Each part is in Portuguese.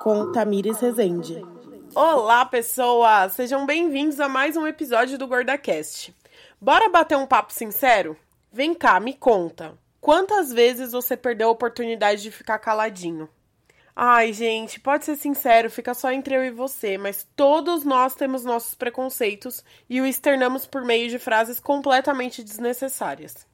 Com Tamires Rezende. Olá, pessoas! Sejam bem-vindos a mais um episódio do GordaCast. Bora bater um papo sincero? Vem cá, me conta. Quantas vezes você perdeu a oportunidade de ficar caladinho? Ai, gente, pode ser sincero, fica só entre eu e você, mas todos nós temos nossos preconceitos e o externamos por meio de frases completamente desnecessárias.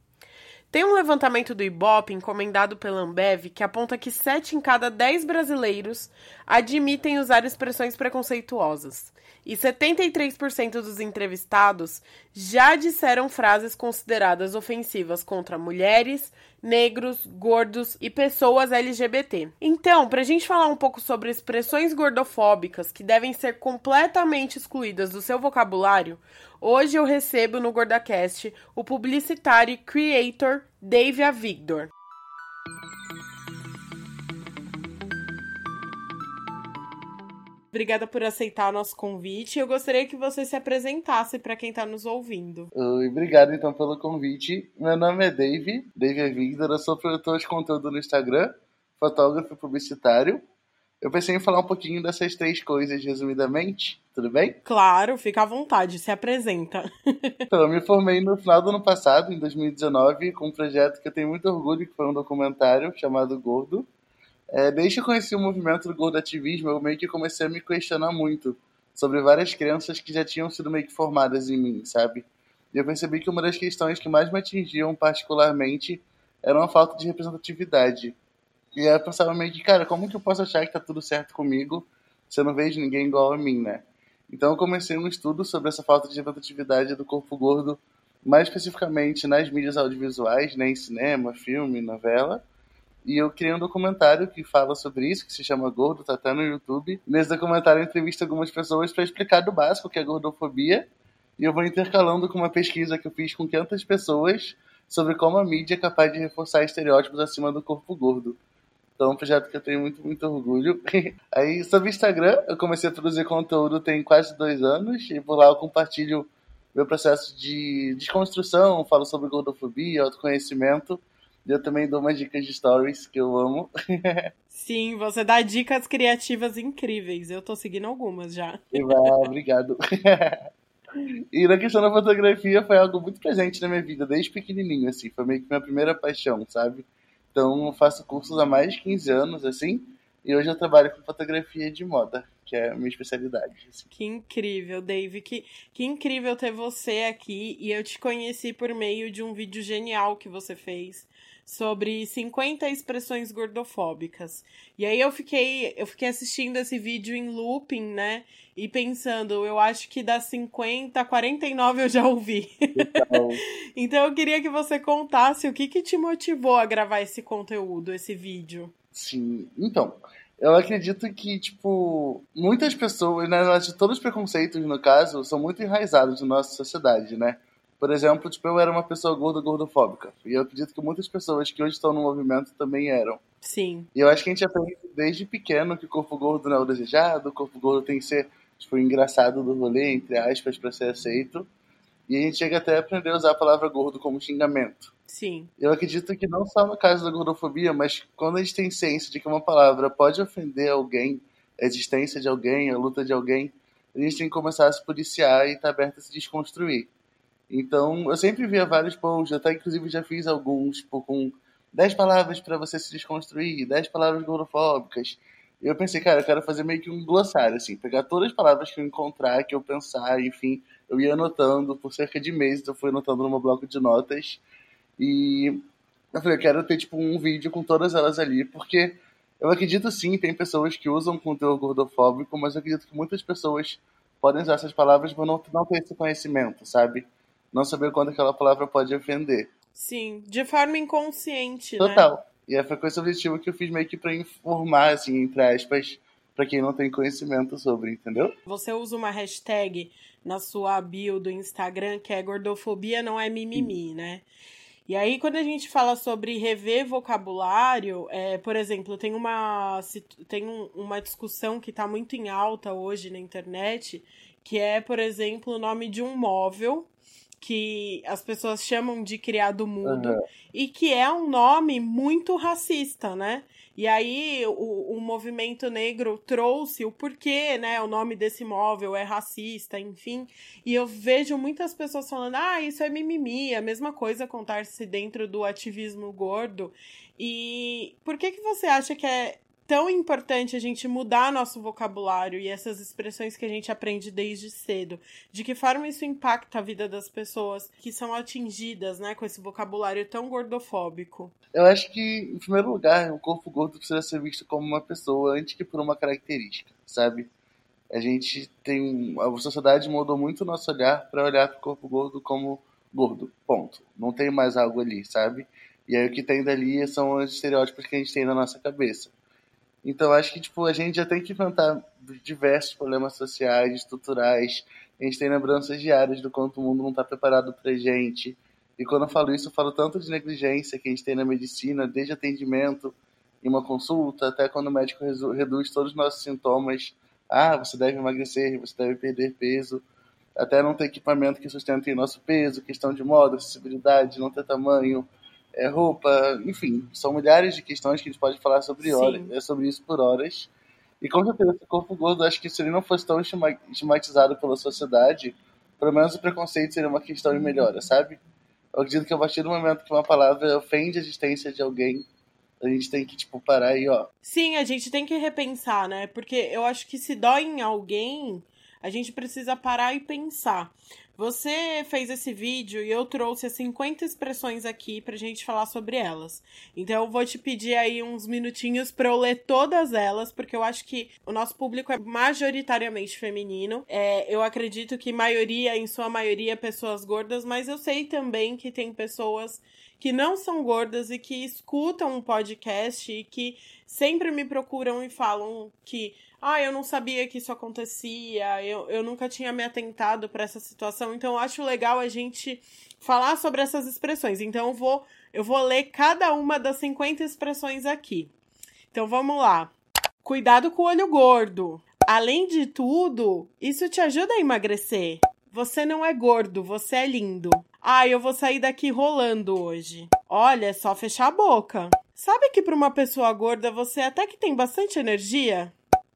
Tem um levantamento do Ibope encomendado pela Ambev que aponta que 7 em cada 10 brasileiros admitem usar expressões preconceituosas. E 73% dos entrevistados já disseram frases consideradas ofensivas contra mulheres, negros, gordos e pessoas LGBT. Então, para a gente falar um pouco sobre expressões gordofóbicas que devem ser completamente excluídas do seu vocabulário, hoje eu recebo no GordaCast o publicitário e creator Dave Avigdor. Obrigada por aceitar o nosso convite. Eu gostaria que você se apresentasse para quem está nos ouvindo. Oi, obrigado então pelo convite. Meu nome é Dave, Dave é Victor, eu sou produtor de conteúdo no Instagram, fotógrafo e publicitário. Eu pensei em falar um pouquinho dessas três coisas resumidamente, tudo bem? Claro, fica à vontade, se apresenta. então, eu me formei no final do ano passado, em 2019, com um projeto que eu tenho muito orgulho, que foi um documentário chamado Gordo, é, desde que eu conheci o movimento do gordoativismo, eu meio que comecei a me questionar muito sobre várias crenças que já tinham sido meio que formadas em mim, sabe? E eu percebi que uma das questões que mais me atingiam particularmente era a falta de representatividade. E eu pensava meio que, cara, como que eu posso achar que tá tudo certo comigo se eu não vejo ninguém igual a mim, né? Então eu comecei um estudo sobre essa falta de representatividade do corpo gordo, mais especificamente nas mídias audiovisuais, né, em cinema, filme, novela, e eu criei um documentário que fala sobre isso, que se chama Gordo, tá até no YouTube. Nesse documentário eu entrevisto algumas pessoas para explicar do básico o que é gordofobia. E eu vou intercalando com uma pesquisa que eu fiz com 500 pessoas sobre como a mídia é capaz de reforçar estereótipos acima do corpo gordo. Então, é um projeto que eu tenho muito, muito orgulho. Aí, sobre Instagram, eu comecei a produzir conteúdo tem quase dois anos. E por lá eu compartilho meu processo de desconstrução, falo sobre gordofobia, autoconhecimento. Eu também dou umas dicas de stories que eu amo. Sim, você dá dicas criativas incríveis. Eu tô seguindo algumas já. obrigado. E na questão da fotografia foi algo muito presente na minha vida, desde pequenininho, assim. Foi meio que minha primeira paixão, sabe? Então eu faço cursos há mais de 15 anos, assim. E hoje eu trabalho com fotografia de moda, que é a minha especialidade. Assim. Que incrível, Dave. Que, que incrível ter você aqui. E eu te conheci por meio de um vídeo genial que você fez sobre 50 expressões gordofóbicas. E aí eu fiquei, eu fiquei assistindo esse vídeo em looping, né? E pensando, eu acho que das 50, 49 eu já ouvi. Então, então eu queria que você contasse o que, que te motivou a gravar esse conteúdo, esse vídeo. Sim, então, eu acredito que, tipo, muitas pessoas, na verdade, todos os preconceitos, no caso, são muito enraizados na nossa sociedade, né? Por exemplo, tipo, eu era uma pessoa gorda, gordofóbica. E eu acredito que muitas pessoas que hoje estão no movimento também eram. Sim. E eu acho que a gente aprende desde pequeno que o corpo gordo não é o desejado, o corpo gordo tem que ser, tipo, engraçado do rolê, entre aspas, para ser aceito. E a gente chega até a aprender a usar a palavra gordo como xingamento. Sim. Eu acredito que não só no caso da gordofobia, mas quando a gente tem ciência de que uma palavra pode ofender alguém, a existência de alguém, a luta de alguém, a gente tem que começar a se policiar e estar tá aberto a se desconstruir. Então, eu sempre via vários posts, até inclusive já fiz alguns tipo, com 10 palavras para você se desconstruir, 10 palavras gordofóbicas. E eu pensei, cara, eu quero fazer meio que um glossário, assim, pegar todas as palavras que eu encontrar, que eu pensar, enfim, eu ia anotando por cerca de meses, eu fui anotando no meu bloco de notas. E eu falei, eu quero ter, tipo, um vídeo com todas elas ali, porque eu acredito sim, tem pessoas que usam conteúdo gordofóbico, mas eu acredito que muitas pessoas podem usar essas palavras, mas não, não ter esse conhecimento, sabe? Não saber quando aquela palavra pode ofender. Sim, de forma inconsciente, né? Total. Né? E foi com esse objetivo que eu fiz meio que pra informar, assim, entre aspas, para quem não tem conhecimento sobre, entendeu? Você usa uma hashtag na sua bio do Instagram que é gordofobia não é mimimi, Sim. né? E aí, quando a gente fala sobre rever vocabulário, é, por exemplo, tem uma, tem um, uma discussão que está muito em alta hoje na internet, que é, por exemplo, o nome de um móvel que as pessoas chamam de criado mudo Aham. e que é um nome muito racista, né? E aí o, o movimento negro trouxe o porquê, né? O nome desse móvel é racista, enfim. E eu vejo muitas pessoas falando, ah, isso é mimimi, a mesma coisa contar-se dentro do ativismo gordo. E por que que você acha que é tão importante a gente mudar nosso vocabulário e essas expressões que a gente aprende desde cedo? De que forma isso impacta a vida das pessoas que são atingidas, né, com esse vocabulário tão gordofóbico? Eu acho que, em primeiro lugar, o corpo gordo precisa ser visto como uma pessoa antes que por uma característica, sabe? A gente tem. A sociedade moldou muito o nosso olhar para olhar para o corpo gordo como gordo, ponto. Não tem mais algo ali, sabe? E aí o que tem dali são os estereótipos que a gente tem na nossa cabeça. Então acho que tipo, a gente já tem que enfrentar diversos problemas sociais, estruturais. A gente tem lembranças diárias do quanto o mundo não está preparado pra gente. E quando eu falo isso, eu falo tanto de negligência que a gente tem na medicina, desde atendimento em uma consulta, até quando o médico reduz todos os nossos sintomas. Ah, você deve emagrecer, você deve perder peso. Até não ter equipamento que sustente nosso peso, questão de moda, acessibilidade, não ter tamanho, é, roupa, enfim, são milhares de questões que a gente pode falar sobre, Sim. hora, é, sobre isso por horas. E com certeza, esse corpo gordo, acho que se ele não fosse tão estigma- estigmatizado pela sociedade, pelo menos o preconceito seria uma questão de melhora, sabe? Eu acredito que a partir do momento que uma palavra ofende a existência de alguém, a gente tem que, tipo, parar e, ó, Sim, a gente tem que repensar, né? Porque eu acho que se dói em alguém, a gente precisa parar e pensar. Você fez esse vídeo e eu trouxe as 50 expressões aqui pra gente falar sobre elas. Então eu vou te pedir aí uns minutinhos pra eu ler todas elas, porque eu acho que o nosso público é majoritariamente feminino. É, eu acredito que maioria, em sua maioria, pessoas gordas, mas eu sei também que tem pessoas que não são gordas e que escutam um podcast e que sempre me procuram e falam que ah, eu não sabia que isso acontecia, eu, eu nunca tinha me atentado para essa situação, então eu acho legal a gente falar sobre essas expressões. Então eu vou, eu vou ler cada uma das 50 expressões aqui. Então vamos lá. Cuidado com o olho gordo. Além de tudo, isso te ajuda a emagrecer. Você não é gordo, você é lindo. Ah, eu vou sair daqui rolando hoje. Olha, é só fechar a boca. Sabe que para uma pessoa gorda você até que tem bastante energia?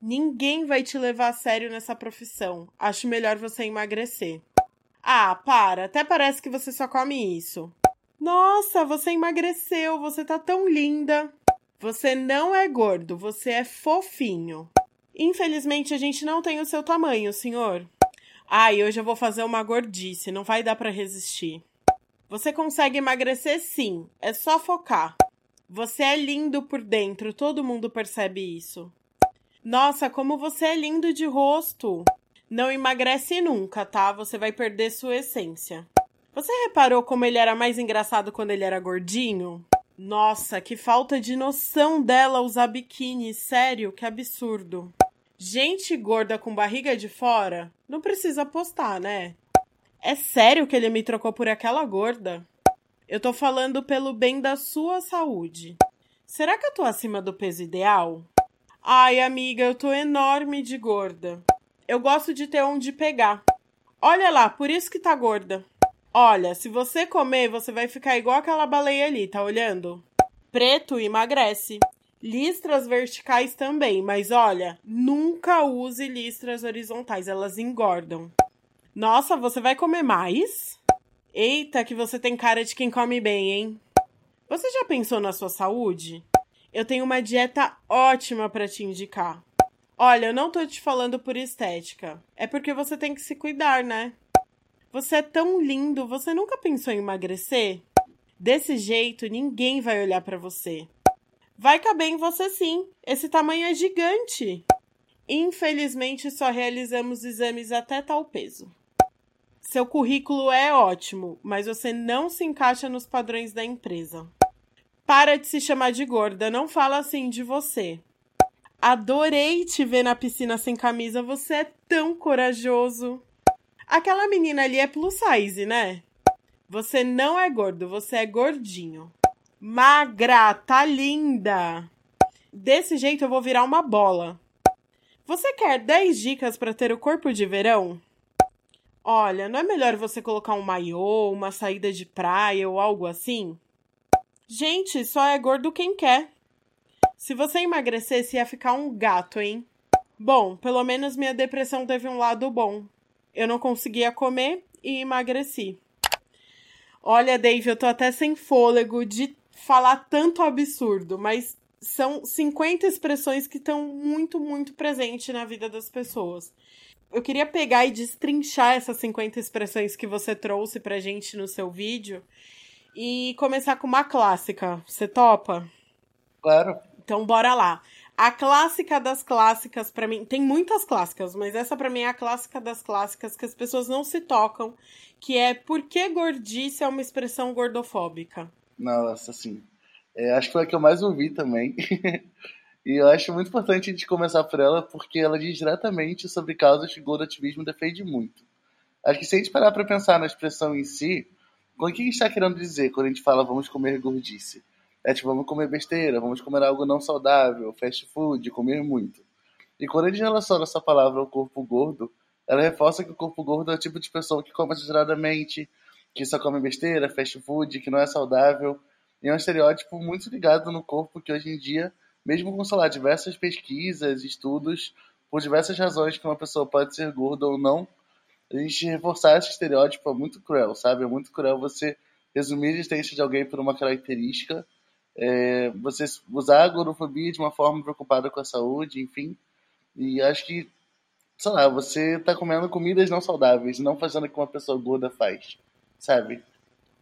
Ninguém vai te levar a sério nessa profissão. Acho melhor você emagrecer. Ah, para, até parece que você só come isso. Nossa, você emagreceu, você tá tão linda. Você não é gordo, você é fofinho. Infelizmente a gente não tem o seu tamanho, senhor. Ai, hoje eu vou fazer uma gordice, não vai dar pra resistir. Você consegue emagrecer sim, é só focar. Você é lindo por dentro, todo mundo percebe isso. Nossa, como você é lindo de rosto. Não emagrece nunca, tá? Você vai perder sua essência. Você reparou como ele era mais engraçado quando ele era gordinho? Nossa, que falta de noção dela usar biquíni, sério, que absurdo. Gente gorda com barriga de fora, não precisa postar, né? É sério que ele me trocou por aquela gorda? Eu tô falando pelo bem da sua saúde. Será que eu tô acima do peso ideal? Ai, amiga, eu tô enorme de gorda. Eu gosto de ter onde pegar. Olha lá, por isso que tá gorda. Olha, se você comer, você vai ficar igual aquela baleia ali, tá olhando? Preto emagrece. Listras verticais também, mas olha, nunca use listras horizontais, elas engordam. Nossa, você vai comer mais? Eita, que você tem cara de quem come bem, hein? Você já pensou na sua saúde? Eu tenho uma dieta ótima para te indicar. Olha, eu não tô te falando por estética. É porque você tem que se cuidar, né? Você é tão lindo, você nunca pensou em emagrecer? Desse jeito, ninguém vai olhar para você. Vai caber em você sim. Esse tamanho é gigante. Infelizmente, só realizamos exames até tal peso. Seu currículo é ótimo, mas você não se encaixa nos padrões da empresa. Para de se chamar de gorda, não fala assim de você. Adorei te ver na piscina sem camisa, você é tão corajoso. Aquela menina ali é plus size, né? Você não é gordo, você é gordinho. Magra, tá linda. Desse jeito eu vou virar uma bola. Você quer 10 dicas para ter o corpo de verão? Olha, não é melhor você colocar um maiô, uma saída de praia ou algo assim? Gente, só é gordo quem quer. Se você emagrecesse, ia ficar um gato, hein? Bom, pelo menos minha depressão teve um lado bom. Eu não conseguia comer e emagreci. Olha, Dave, eu tô até sem fôlego de falar tanto absurdo, mas são 50 expressões que estão muito, muito presentes na vida das pessoas. Eu queria pegar e destrinchar essas 50 expressões que você trouxe pra gente no seu vídeo e começar com uma clássica. Você topa? Claro. Então bora lá. A clássica das clássicas para mim, tem muitas clássicas, mas essa para mim é a clássica das clássicas que as pessoas não se tocam, que é por que gordice é uma expressão gordofóbica? Nossa, sim. É, acho que foi a que eu mais ouvi também. e eu acho muito importante a gente começar por ela, porque ela diz diretamente sobre causas que o gordoativismo defende muito. Acho que se a gente parar para pensar na expressão em si, o que a gente está querendo dizer quando a gente fala vamos comer gordice? É tipo, vamos comer besteira, vamos comer algo não saudável, fast food, comer muito. E quando a gente relaciona essa palavra ao corpo gordo, ela reforça que o corpo gordo é o tipo de pessoa que come exageradamente, que só come besteira, fast food, que não é saudável. E é um estereótipo muito ligado no corpo que hoje em dia, mesmo com, sei lá, diversas pesquisas, estudos, por diversas razões que uma pessoa pode ser gorda ou não, a gente reforçar esse estereótipo é muito cruel, sabe? É muito cruel você resumir a existência de alguém por uma característica, é, você usar a gordofobia de uma forma preocupada com a saúde, enfim. E acho que, sei lá, você tá comendo comidas não saudáveis, não fazendo o que uma pessoa gorda faz, sabe?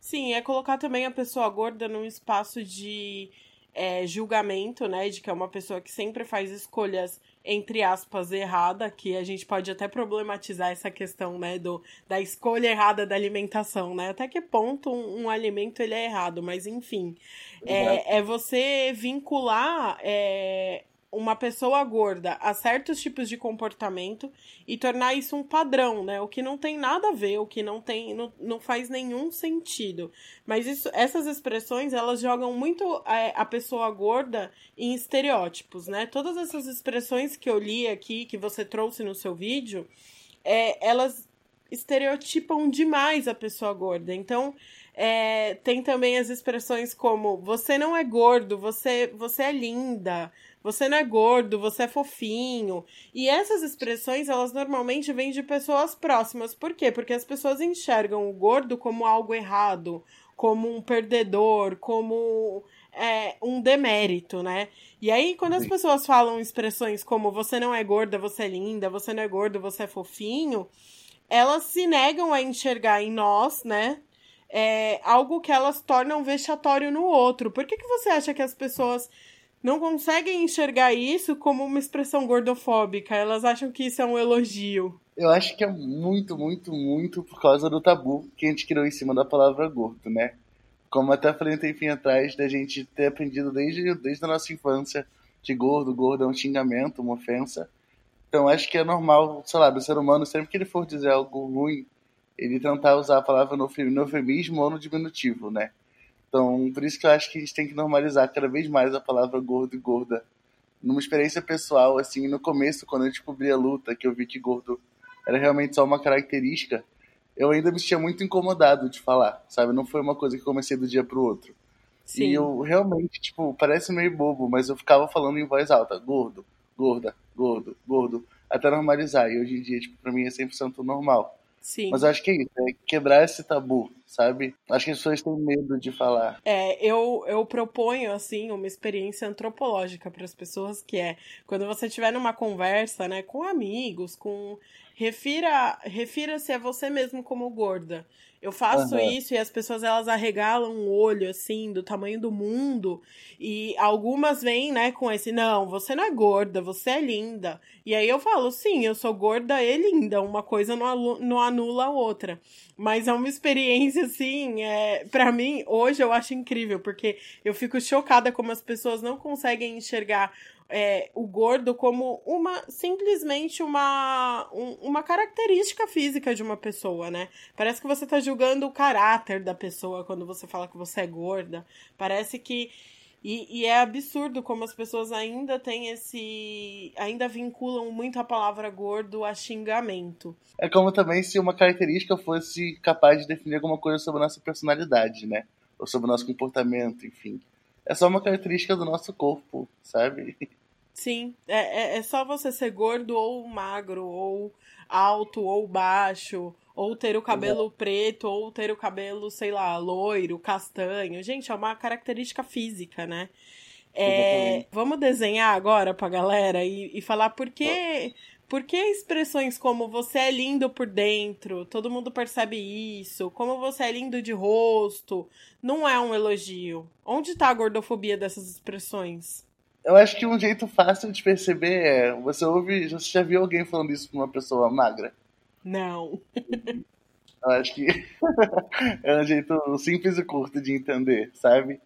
Sim, é colocar também a pessoa gorda num espaço de é, julgamento, né? De que é uma pessoa que sempre faz escolhas, entre aspas, errada, que a gente pode até problematizar essa questão, né? Do, da escolha errada da alimentação, né? Até que ponto um, um alimento ele é errado, mas enfim. É, é você vincular é, uma pessoa gorda a certos tipos de comportamento e tornar isso um padrão, né? O que não tem nada a ver, o que não tem, não, não faz nenhum sentido. Mas isso, essas expressões, elas jogam muito a, a pessoa gorda em estereótipos, né? Todas essas expressões que eu li aqui, que você trouxe no seu vídeo, é, elas estereotipam demais a pessoa gorda. Então, é, tem também as expressões como você não é gordo, você, você é linda, você não é gordo, você é fofinho. E essas expressões, elas normalmente vêm de pessoas próximas. Por quê? Porque as pessoas enxergam o gordo como algo errado, como um perdedor, como é, um demérito, né? E aí, quando as pessoas falam expressões como você não é gorda, você é linda, você não é gordo, você é fofinho, elas se negam a enxergar em nós, né? É, algo que elas tornam vexatório no outro. Por que, que você acha que as pessoas não conseguem enxergar isso como uma expressão gordofóbica. Elas acham que isso é um elogio. Eu acho que é muito, muito, muito por causa do tabu que a gente criou em cima da palavra gordo, né? Como até falei um tempinho atrás, da gente ter aprendido desde, desde a nossa infância que gordo, gordo é um xingamento, uma ofensa. Então acho que é normal, sei lá, do ser humano, sempre que ele for dizer algo ruim, ele tentar usar a palavra no eufemismo ou no diminutivo, né? Então, por isso que eu acho que a gente tem que normalizar cada vez mais a palavra gordo e gorda. Numa experiência pessoal, assim, no começo, quando eu descobri a luta, que eu vi que gordo era realmente só uma característica, eu ainda me sentia muito incomodado de falar, sabe? Não foi uma coisa que comecei do dia pro outro. Sim. E eu realmente, tipo, parece meio bobo, mas eu ficava falando em voz alta, gordo, gorda, gordo, gordo, até normalizar. E hoje em dia, tipo, pra mim é 100% normal. Sim. Mas eu acho que é isso, é quebrar esse tabu, sabe? Acho que as pessoas têm medo de falar. É, eu, eu proponho, assim, uma experiência antropológica para as pessoas, que é quando você estiver numa conversa, né, com amigos, com. Refira, refira-se a você mesmo como gorda. Eu faço uhum. isso e as pessoas elas arregalam o olho assim do tamanho do mundo e algumas vêm, né, com esse não, você não é gorda, você é linda. E aí eu falo, sim, eu sou gorda e linda, uma coisa não, não anula a outra. Mas é uma experiência assim, é, para mim hoje eu acho incrível porque eu fico chocada como as pessoas não conseguem enxergar é, o gordo como uma simplesmente uma, um, uma característica física de uma pessoa, né? Parece que você tá julgando o caráter da pessoa quando você fala que você é gorda. Parece que E, e, é absurdo como as pessoas ainda têm esse. ainda vinculam muito a palavra gordo a xingamento. É como também se uma característica fosse capaz de definir alguma coisa sobre a nossa personalidade, né? Ou sobre o nosso comportamento, enfim. É só uma característica do nosso corpo, sabe? Sim, é, é, é só você ser gordo ou magro, ou alto ou baixo, ou ter o cabelo preto, ou ter o cabelo, sei lá, loiro, castanho. Gente, é uma característica física, né? É, vamos desenhar agora pra galera e, e falar por que, por que expressões como você é lindo por dentro, todo mundo percebe isso, como você é lindo de rosto, não é um elogio. Onde tá a gordofobia dessas expressões? Eu acho que um jeito fácil de perceber é. Você ouve. Você já viu alguém falando isso pra uma pessoa magra? Não. Eu acho que é um jeito simples e curto de entender, sabe?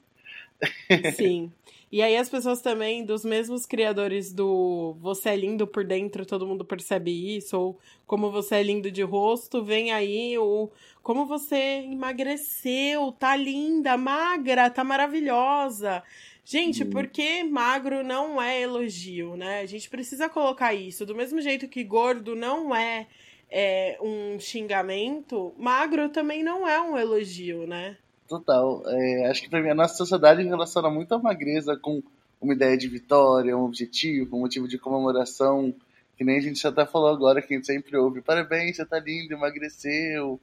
Sim. E aí as pessoas também, dos mesmos criadores do Você é lindo por dentro, todo mundo percebe isso, ou como você é lindo de rosto, vem aí o como você emagreceu, tá linda, magra, tá maravilhosa. Gente, hum. porque magro não é elogio, né? A gente precisa colocar isso. Do mesmo jeito que gordo não é, é um xingamento, magro também não é um elogio, né? Total. É, acho que pra mim a nossa sociedade relaciona muito a magreza com uma ideia de vitória, um objetivo, um motivo de comemoração. Que nem a gente já até falou agora, que a gente sempre ouve, parabéns, você tá lindo, emagreceu.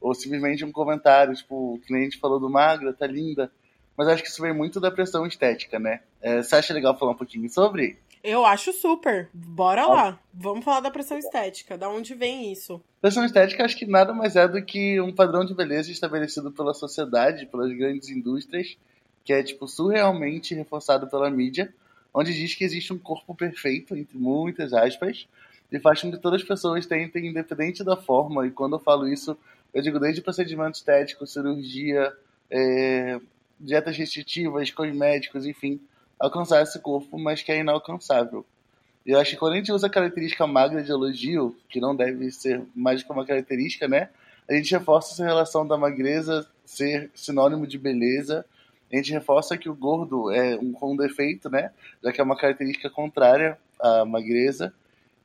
Ou simplesmente um comentário, tipo, que nem a gente falou do magra, tá linda mas acho que isso vem muito da pressão estética, né? É, você acha legal falar um pouquinho sobre? Eu acho super. Bora lá. Vamos falar da pressão estética. Da onde vem isso? Pressão estética acho que nada mais é do que um padrão de beleza estabelecido pela sociedade, pelas grandes indústrias, que é tipo surrealmente reforçado pela mídia, onde diz que existe um corpo perfeito, entre muitas aspas, e faz com que todas as pessoas tentem, independente da forma, e quando eu falo isso, eu digo desde procedimento estético, cirurgia, é, dietas restritivas, cosméticos, enfim, alcançar esse corpo, mas que é inalcançável. E eu acho que quando a gente usa a característica magra de elogio, que não deve ser mais que uma característica, né? A gente reforça essa relação da magreza ser sinônimo de beleza. A gente reforça que o gordo é um, um defeito, né? Já que é uma característica contrária à magreza.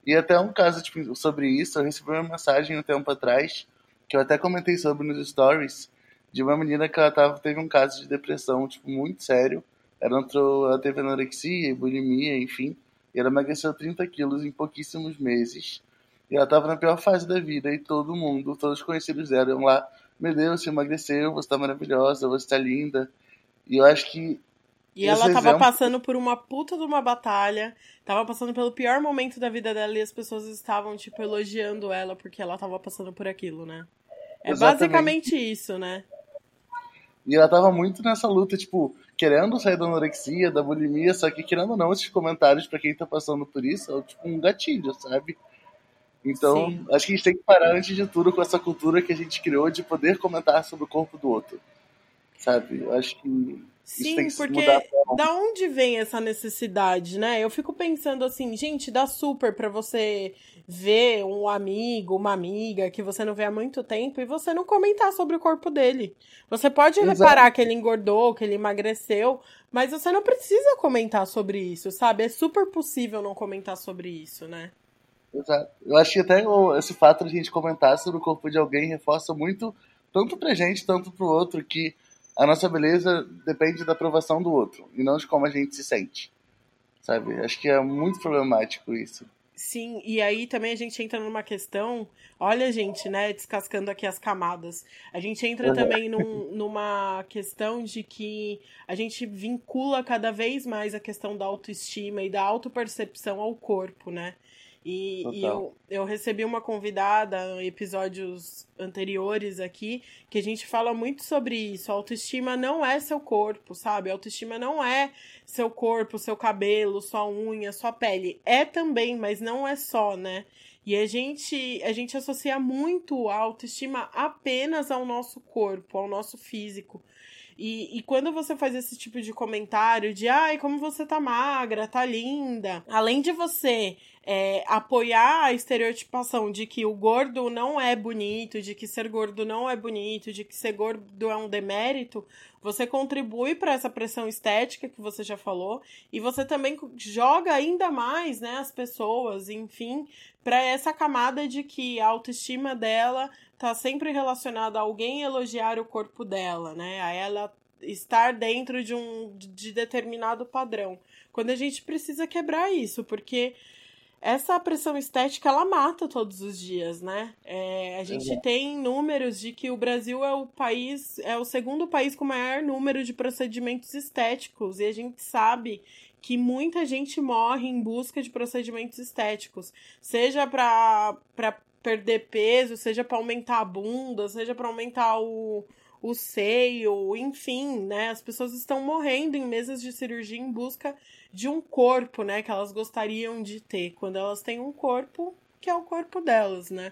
E até um caso tipo, sobre isso, eu recebi uma mensagem um tempo atrás, que eu até comentei sobre nos stories, de uma menina que ela tava, teve um caso de depressão, tipo, muito sério. Ela entrou, ela teve anorexia, bulimia, enfim. E ela emagreceu 30 quilos em pouquíssimos meses. E ela tava na pior fase da vida e todo mundo, todos os conhecidos dela iam lá, meu Deus, você emagreceu, você tá maravilhosa, você tá linda. E eu acho que e ela tava exemplo... passando por uma puta de uma batalha, tava passando pelo pior momento da vida dela e as pessoas estavam, tipo, elogiando ela porque ela tava passando por aquilo, né? É Exatamente. basicamente isso, né? E ela tava muito nessa luta, tipo, querendo sair da anorexia, da bulimia, só que querendo ou não, esses comentários para quem tá passando por isso é tipo um gatilho, sabe? Então, Sim. acho que a gente tem que parar antes de tudo com essa cultura que a gente criou de poder comentar sobre o corpo do outro. Sabe? Eu acho que Sim, porque da onde vem essa necessidade, né? Eu fico pensando assim, gente, dá super para você ver um amigo, uma amiga que você não vê há muito tempo e você não comentar sobre o corpo dele. Você pode Exato. reparar que ele engordou, que ele emagreceu, mas você não precisa comentar sobre isso, sabe? É super possível não comentar sobre isso, né? Exato. Eu acho que até esse fato de a gente comentar sobre o corpo de alguém reforça muito, tanto pra gente, tanto pro outro, que a nossa beleza depende da aprovação do outro e não de como a gente se sente. Sabe? Acho que é muito problemático isso. Sim, e aí também a gente entra numa questão. Olha, gente, né? Descascando aqui as camadas. A gente entra uhum. também num, numa questão de que a gente vincula cada vez mais a questão da autoestima e da autopercepção ao corpo, né? E, e, eu, eu recebi uma convidada em episódios anteriores aqui que a gente fala muito sobre isso. A autoestima não é seu corpo, sabe? A autoestima não é seu corpo, seu cabelo, sua unha, sua pele. É também, mas não é só, né? E a gente, a gente associa muito a autoestima apenas ao nosso corpo, ao nosso físico. E, e quando você faz esse tipo de comentário de ai, como você tá magra, tá linda, além de você é, apoiar a estereotipação de que o gordo não é bonito, de que ser gordo não é bonito, de que ser gordo é um demérito, você contribui para essa pressão estética que você já falou e você também joga ainda mais, né, as pessoas, enfim, para essa camada de que a autoestima dela tá sempre relacionada a alguém elogiar o corpo dela, né? A ela estar dentro de um de determinado padrão. Quando a gente precisa quebrar isso, porque essa pressão estética ela mata todos os dias, né? É, a gente tem números de que o Brasil é o país, é o segundo país com maior número de procedimentos estéticos, e a gente sabe que muita gente morre em busca de procedimentos estéticos, seja para perder peso, seja para aumentar a bunda, seja para aumentar o, o seio, enfim, né? As pessoas estão morrendo em mesas de cirurgia em busca de um corpo, né, que elas gostariam de ter, quando elas têm um corpo que é o corpo delas, né?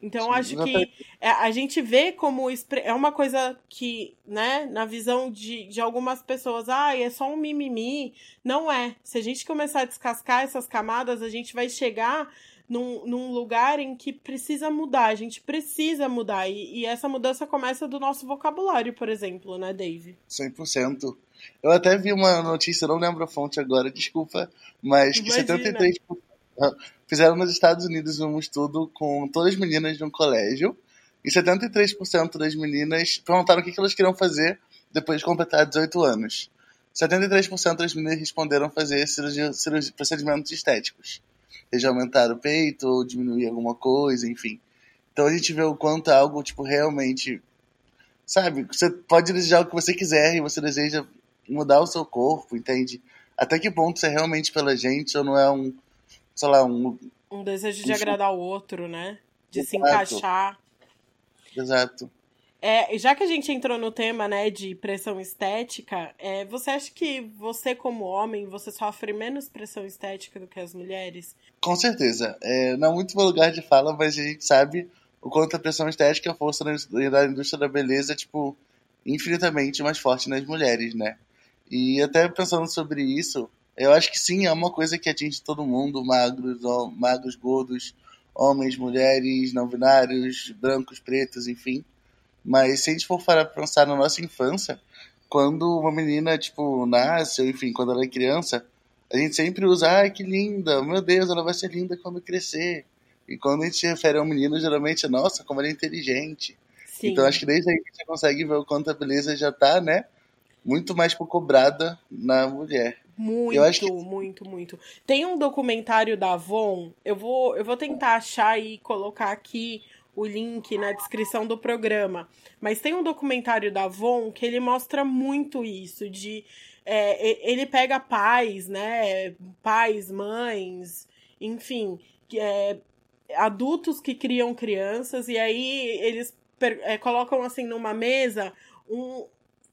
Então, Sim, acho que é, a gente vê como é uma coisa que, né, na visão de, de algumas pessoas, ah, é só um mimimi. Não é. Se a gente começar a descascar essas camadas, a gente vai chegar num, num lugar em que precisa mudar, a gente precisa mudar. E, e essa mudança começa do nosso vocabulário, por exemplo, né, Dave? 100%. Eu até vi uma notícia, não lembro a fonte agora, desculpa, mas que Imagina. 73% fizeram nos Estados Unidos um estudo com todas as meninas de um colégio e 73% das meninas perguntaram o que elas queriam fazer depois de completar 18 anos. 73% das meninas responderam fazer cirurgia, cirurgia, procedimentos estéticos seja aumentar o peito ou diminuir alguma coisa, enfim. Então a gente vê o quanto é algo, tipo, realmente. Sabe? Você pode desejar o que você quiser e você deseja mudar o seu corpo, entende? Até que ponto isso é realmente pela gente ou não é um. Sei lá, um. Um desejo de um... agradar o outro, né? De Exato. se encaixar. Exato. É, já que a gente entrou no tema, né, de pressão estética, é, você acha que você, como homem, você sofre menos pressão estética do que as mulheres? Com certeza. É, não é muito meu lugar de fala, mas a gente sabe o quanto a pressão estética é força da indústria da beleza, tipo, infinitamente mais forte nas mulheres, né? E até pensando sobre isso, eu acho que sim, é uma coisa que atinge todo mundo, magros, magros, gordos, homens, mulheres, não binários, brancos, pretos, enfim. Mas se a gente for para pensar na nossa infância, quando uma menina, tipo, nasce, ou enfim, quando ela é criança, a gente sempre usa, ai, que linda, meu Deus, ela vai ser linda quando crescer. E quando a gente se refere a um menino, geralmente, nossa, como ela é inteligente. Sim. Então acho que desde aí você consegue ver o quanto a beleza já tá, né, muito mais cobrada na mulher. Muito, que... muito, muito. Tem um documentário da Avon, eu vou, eu vou tentar achar e colocar aqui o link na descrição do programa. Mas tem um documentário da Avon que ele mostra muito isso, de é, ele pega pais, né? Pais, mães, enfim, é, adultos que criam crianças, e aí eles é, colocam assim numa mesa um,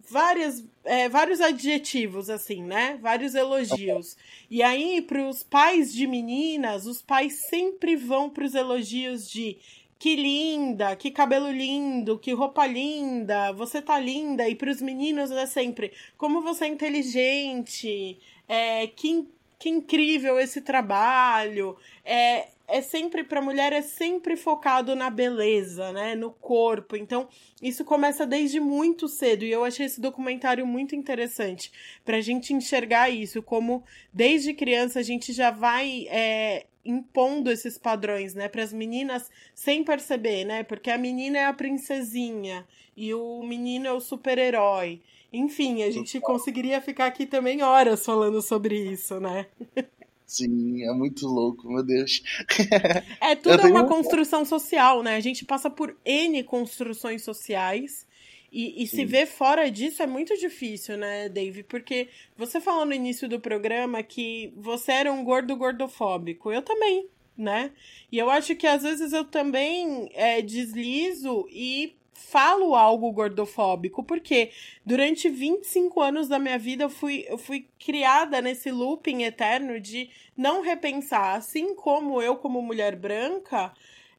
várias, é, vários adjetivos, assim, né? Vários elogios. E aí, para os pais de meninas, os pais sempre vão para os elogios de que linda, que cabelo lindo, que roupa linda, você tá linda. E para os meninos é sempre como você é inteligente, é, que, que incrível esse trabalho. É, é sempre para mulher é sempre focado na beleza, né, no corpo. Então, isso começa desde muito cedo e eu achei esse documentário muito interessante para a gente enxergar isso como desde criança a gente já vai é, impondo esses padrões, né, para as meninas sem perceber, né? Porque a menina é a princesinha e o menino é o super-herói. Enfim, a gente conseguiria ficar aqui também horas falando sobre isso, né? Sim, é muito louco, meu Deus. É tudo uma construção social, né? A gente passa por N construções sociais e, e se ver fora disso é muito difícil, né, Dave? Porque você falou no início do programa que você era um gordo gordofóbico. Eu também, né? E eu acho que às vezes eu também é, deslizo e falo algo gordofóbico, porque durante 25 anos da minha vida eu fui, eu fui criada nesse looping eterno de não repensar. Assim como eu, como mulher branca,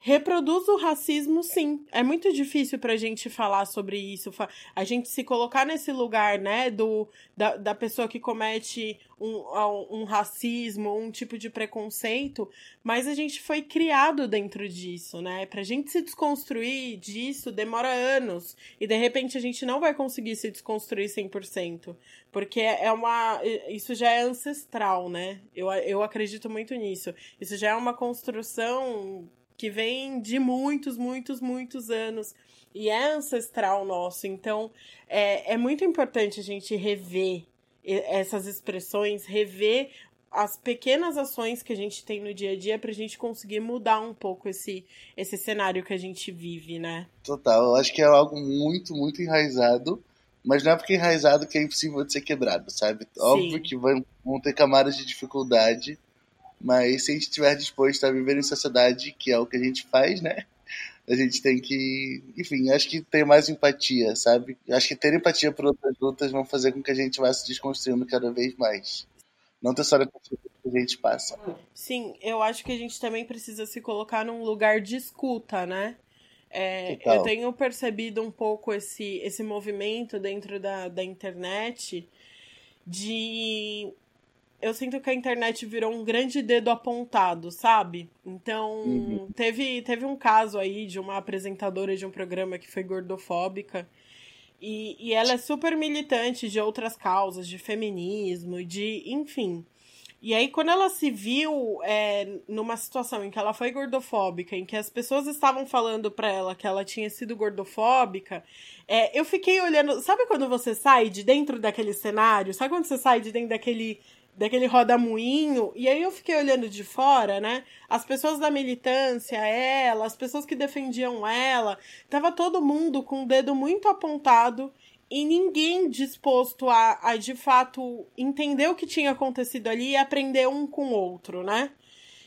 reproduz o racismo, sim. É muito difícil pra gente falar sobre isso, a gente se colocar nesse lugar, né, do, da, da pessoa que comete um, um racismo, um tipo de preconceito, mas a gente foi criado dentro disso, né? Pra gente se desconstruir disso demora anos e de repente a gente não vai conseguir se desconstruir 100%, porque é uma isso já é ancestral, né? Eu, eu acredito muito nisso. Isso já é uma construção que vem de muitos, muitos, muitos anos e é ancestral nosso. Então, é, é muito importante a gente rever essas expressões, rever as pequenas ações que a gente tem no dia a dia para a gente conseguir mudar um pouco esse, esse cenário que a gente vive, né? Total, eu acho que é algo muito, muito enraizado, mas não é porque é enraizado que é impossível de ser quebrado, sabe? Sim. Óbvio que vão, vão ter camadas de dificuldade, mas se a gente estiver disposto a viver em sociedade, que é o que a gente faz, né? A gente tem que, enfim, acho que ter mais empatia, sabe? Acho que ter empatia por outras lutas vão fazer com que a gente vá se desconstruindo cada vez mais. Não ter só a que a gente passa. Sim, eu acho que a gente também precisa se colocar num lugar de escuta, né? É, eu tenho percebido um pouco esse, esse movimento dentro da, da internet de eu sinto que a internet virou um grande dedo apontado, sabe? Então, uhum. teve, teve um caso aí de uma apresentadora de um programa que foi gordofóbica. E, e ela é super militante de outras causas, de feminismo, de. enfim. E aí, quando ela se viu é, numa situação em que ela foi gordofóbica, em que as pessoas estavam falando pra ela que ela tinha sido gordofóbica, é, eu fiquei olhando. Sabe quando você sai de dentro daquele cenário? Sabe quando você sai de dentro daquele daquele roda-moinho. E aí eu fiquei olhando de fora, né? As pessoas da militância, ela, as pessoas que defendiam ela, tava todo mundo com o dedo muito apontado e ninguém disposto a, a de fato entender o que tinha acontecido ali e aprender um com o outro, né?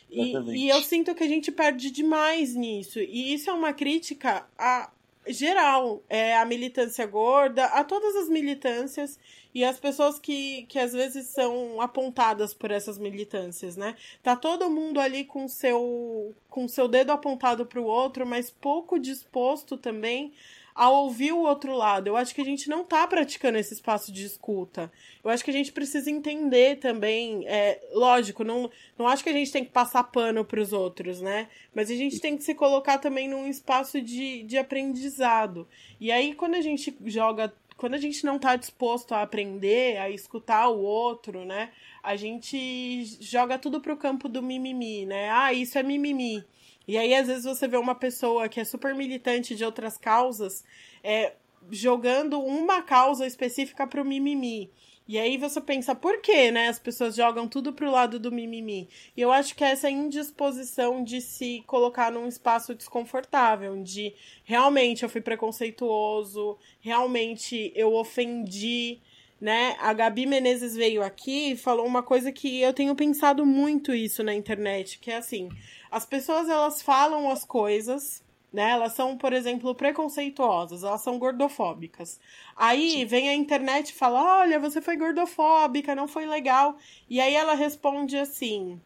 E, e, eu sinto que a gente perde demais nisso. E isso é uma crítica a geral, é a militância gorda, a todas as militâncias e as pessoas que, que às vezes são apontadas por essas militâncias, né? Tá todo mundo ali com seu com seu dedo apontado para o outro, mas pouco disposto também a ouvir o outro lado. Eu acho que a gente não tá praticando esse espaço de escuta. Eu acho que a gente precisa entender também, é, lógico, não, não acho que a gente tem que passar pano para os outros, né? Mas a gente tem que se colocar também num espaço de, de aprendizado. E aí, quando a gente joga quando a gente não está disposto a aprender, a escutar o outro, né? A gente joga tudo pro campo do mimimi, né? Ah, isso é mimimi. E aí, às vezes, você vê uma pessoa que é super militante de outras causas é, jogando uma causa específica pro mimimi. E aí você pensa, por que, né? As pessoas jogam tudo pro lado do mimimi. E eu acho que é essa indisposição de se colocar num espaço desconfortável, de realmente eu fui preconceituoso, realmente eu ofendi, né? A Gabi Menezes veio aqui e falou uma coisa que eu tenho pensado muito isso na internet, que é assim, as pessoas elas falam as coisas né? Elas são, por exemplo, preconceituosas, elas são gordofóbicas. Aí Sim. vem a internet e fala: olha, você foi gordofóbica, não foi legal. E aí ela responde assim.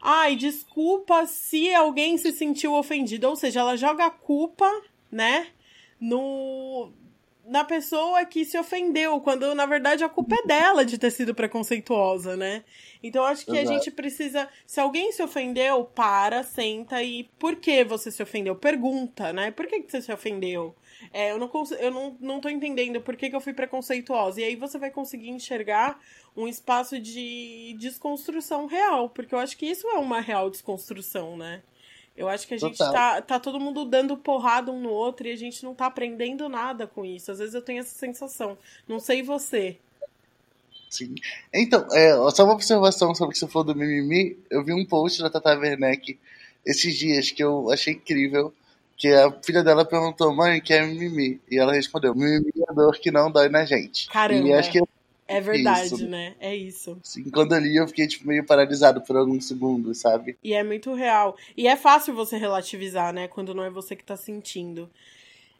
Ai, desculpa se alguém se sentiu ofendido. Ou seja, ela joga a culpa, né? No, na pessoa que se ofendeu, quando na verdade a culpa é dela de ter sido preconceituosa, né? Então acho que Exato. a gente precisa, se alguém se ofendeu, para, senta e por que você se ofendeu? Pergunta, né? Por que, que você se ofendeu? É, eu não, eu não, não tô entendendo por que, que eu fui preconceituosa. E aí você vai conseguir enxergar um espaço de desconstrução real, porque eu acho que isso é uma real desconstrução, né? Eu acho que a gente tá, tá todo mundo dando porrada um no outro e a gente não tá aprendendo nada com isso. Às vezes eu tenho essa sensação. Não sei você. Sim. Então, é, só uma observação sobre o que você falou do mimimi. Eu vi um post da Tata Werneck esses dias que eu achei incrível. Que a filha dela perguntou, mãe, que é mimimi? E ela respondeu, mimimi é dor que não dói na gente. Caramba. E acho que é verdade, isso. né? É isso. Sim, quando eu li eu fiquei tipo, meio paralisado por alguns segundos, sabe? E é muito real. E é fácil você relativizar, né? Quando não é você que tá sentindo.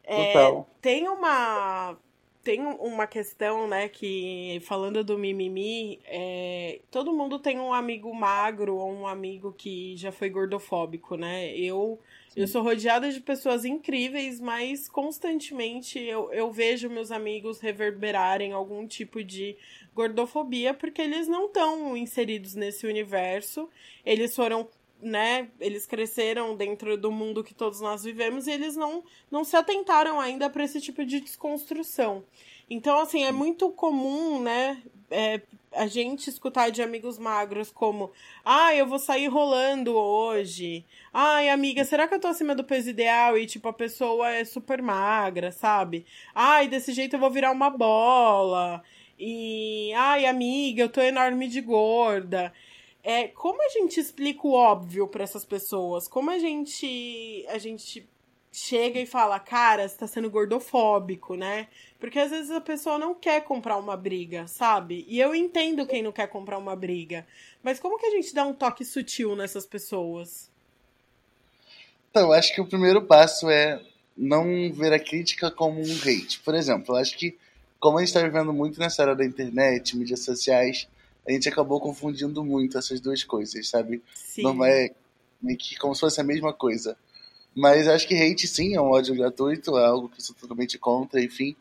É, Tem uma. tem uma questão, né, que falando do mimimi, é, todo mundo tem um amigo magro ou um amigo que já foi gordofóbico, né? Eu, eu sou rodeada de pessoas incríveis, mas constantemente eu, eu vejo meus amigos reverberarem algum tipo de gordofobia porque eles não estão inseridos nesse universo. Eles foram né, eles cresceram dentro do mundo que todos nós vivemos e eles não, não se atentaram ainda para esse tipo de desconstrução. Então, assim, é muito comum, né, é, a gente escutar de amigos magros como: ah, eu vou sair rolando hoje. Ai, amiga, será que eu tô acima do peso ideal? E, tipo, a pessoa é super magra, sabe? Ai, desse jeito eu vou virar uma bola. E, ai, amiga, eu tô enorme de gorda é como a gente explica o óbvio para essas pessoas? Como a gente a gente chega e fala, cara, você tá sendo gordofóbico, né? Porque às vezes a pessoa não quer comprar uma briga, sabe? E eu entendo quem não quer comprar uma briga. Mas como que a gente dá um toque sutil nessas pessoas? Então, eu acho que o primeiro passo é não ver a crítica como um hate. Por exemplo, eu acho que, como a gente está vivendo muito nessa era da internet, mídias sociais, a gente acabou confundindo muito essas duas coisas, sabe? Sim. Não é meio que como se fosse a mesma coisa. Mas acho que hate sim é um ódio gratuito, é algo que sou totalmente contra, enfim.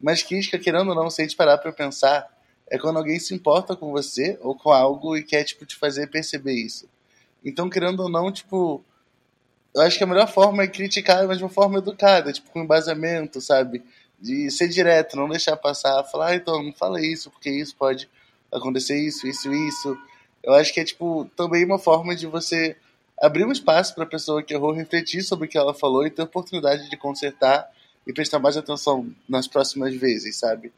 Mas crítica, querendo ou não, se a parar pra pensar, é quando alguém se importa com você ou com algo e quer, tipo, te fazer perceber isso. Então, querendo ou não, tipo, eu acho que a melhor forma é criticar, mas de uma forma educada, tipo, com embasamento, sabe? De ser direto, não deixar passar, falar, ah, então, não fala isso, porque isso pode acontecer isso, isso, isso. Eu acho que é tipo também uma forma de você abrir um espaço para a pessoa que errou refletir sobre o que ela falou e ter oportunidade de consertar e prestar mais atenção nas próximas vezes, sabe?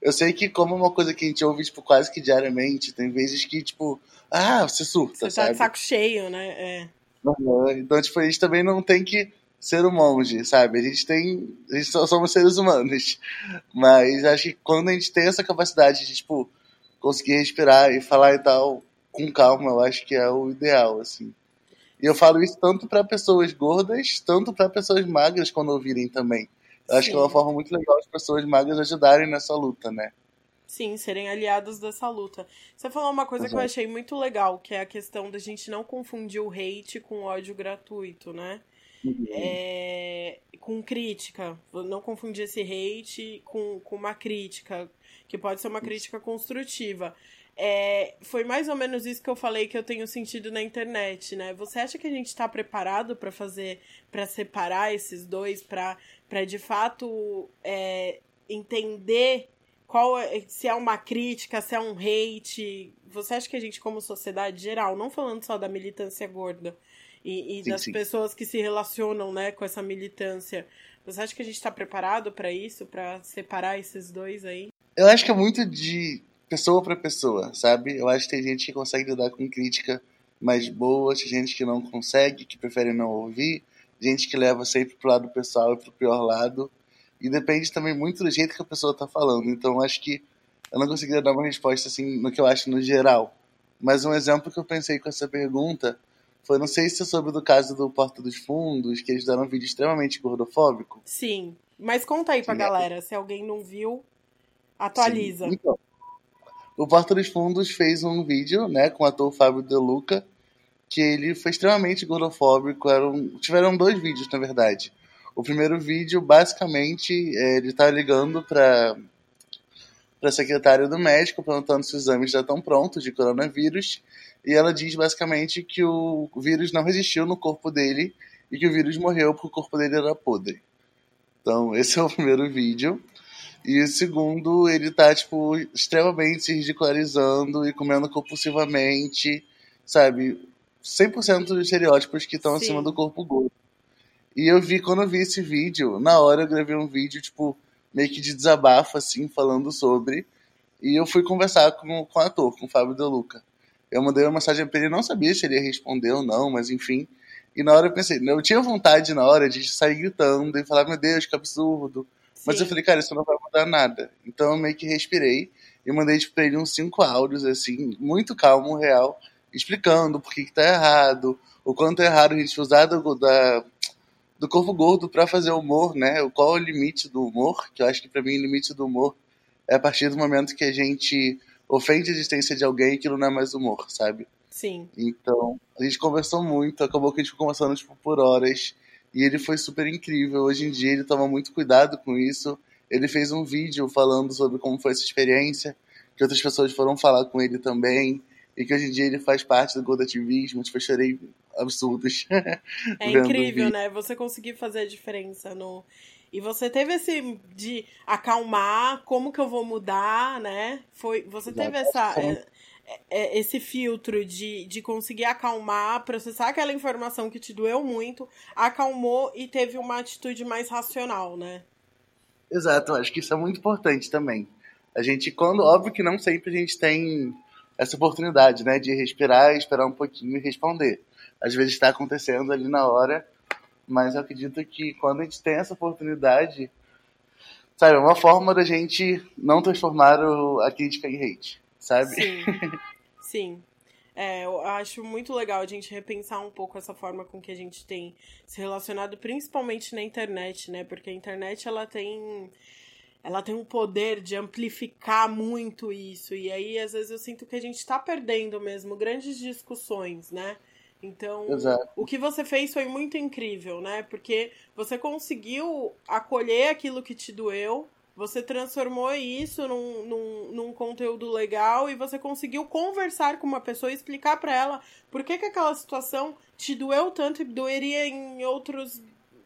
Eu sei que como é uma coisa que a gente ouve tipo quase que diariamente, tem vezes que tipo, ah, você surta, você sabe? tá de saco cheio, né? É. Então, tipo, a gente também não tem que ser um monge, sabe? A gente tem. A gente só somos seres humanos. Mas acho que quando a gente tem essa capacidade de, tipo, conseguir respirar e falar e tal com calma, eu acho que é o ideal, assim. E eu falo isso tanto para pessoas gordas, tanto para pessoas magras quando ouvirem também. Eu Sim. acho que é uma forma muito legal as pessoas magras ajudarem nessa luta, né? Sim, serem aliados dessa luta. Você falou uma coisa Exato. que eu achei muito legal, que é a questão da gente não confundir o hate com ódio gratuito, né? Uhum. É, com crítica. Não confundir esse hate com, com uma crítica que pode ser uma crítica construtiva. É, foi mais ou menos isso que eu falei que eu tenho sentido na internet, né? Você acha que a gente está preparado para fazer, para separar esses dois, para de fato é, entender qual é, se é uma crítica, se é um hate? Você acha que a gente, como sociedade geral, não falando só da militância gorda e, e sim, das sim. pessoas que se relacionam, né, com essa militância, você acha que a gente está preparado para isso, para separar esses dois aí? Eu acho que é muito de pessoa para pessoa, sabe? Eu acho que tem gente que consegue lidar com crítica mais boa, tem gente que não consegue, que prefere não ouvir, gente que leva sempre pro lado pessoal e pro pior lado. E depende também muito do jeito que a pessoa tá falando. Então eu acho que eu não conseguiria dar uma resposta assim no que eu acho no geral. Mas um exemplo que eu pensei com essa pergunta foi, não sei se você soube do caso do Porta dos Fundos, que eles deram um vídeo extremamente gordofóbico. Sim. Mas conta aí pra Sim, é. galera, se alguém não viu, Atualiza. Sim. Então, o Porta dos Fundos fez um vídeo, né, com o ator Fábio De Luca, que ele foi extremamente gordofóbico. Eram, tiveram dois vídeos, na verdade. O primeiro vídeo, basicamente, é, ele tá ligando para para secretária do médico perguntando se os exames já estão prontos de coronavírus e ela diz basicamente que o vírus não resistiu no corpo dele e que o vírus morreu porque o corpo dele era podre. Então, esse é o primeiro vídeo. E o segundo, ele tá, tipo, extremamente se ridicularizando e comendo compulsivamente, sabe? 100% dos estereótipos que estão acima do corpo gordo. E eu vi, quando eu vi esse vídeo, na hora eu gravei um vídeo, tipo, meio que de desabafo, assim, falando sobre. E eu fui conversar com, com o ator, com o Fábio De Luca. Eu mandei uma mensagem pra ele, não sabia se ele ia responder ou não, mas enfim. E na hora eu pensei, eu tinha vontade na hora de sair gritando e falar, meu Deus, que absurdo mas eu falei, cara, isso não vai mudar nada. Então eu meio que respirei e mandei tipo, pra ele uns cinco áudios, assim, muito calmo, real, explicando por que, que tá errado, o quanto é errado a gente usar do, da, do corpo gordo para fazer humor, né? Qual é o limite do humor? Que eu acho que para mim o limite do humor é a partir do momento que a gente ofende a existência de alguém e aquilo não é mais humor, sabe? Sim. Então, a gente conversou muito, acabou que a gente ficou conversando tipo, por horas. E ele foi super incrível. Hoje em dia ele toma muito cuidado com isso. Ele fez um vídeo falando sobre como foi essa experiência, que outras pessoas foram falar com ele também. E que hoje em dia ele faz parte do Godativismo. Tipo, eu chorei absurdos. É incrível, né? Você conseguir fazer a diferença no. E você teve esse de acalmar, como que eu vou mudar, né? Foi, você teve essa, é, esse filtro de, de conseguir acalmar, processar aquela informação que te doeu muito, acalmou e teve uma atitude mais racional, né? Exato, acho que isso é muito importante também. A gente, quando, óbvio que não sempre a gente tem essa oportunidade, né, de respirar, esperar um pouquinho e responder. Às vezes está acontecendo ali na hora, mas eu acredito que quando a gente tem essa oportunidade, sabe, é uma forma da gente não transformar o, a crítica em hate, sabe? Sim. Sim. É, eu acho muito legal a gente repensar um pouco essa forma com que a gente tem se relacionado, principalmente na internet, né? Porque a internet ela tem ela tem um poder de amplificar muito isso. E aí, às vezes, eu sinto que a gente está perdendo mesmo grandes discussões, né? Então, Exato. o que você fez foi muito incrível, né? Porque você conseguiu acolher aquilo que te doeu, você transformou isso num, num, num conteúdo legal e você conseguiu conversar com uma pessoa e explicar para ela por que, que aquela situação te doeu tanto e doeria em outros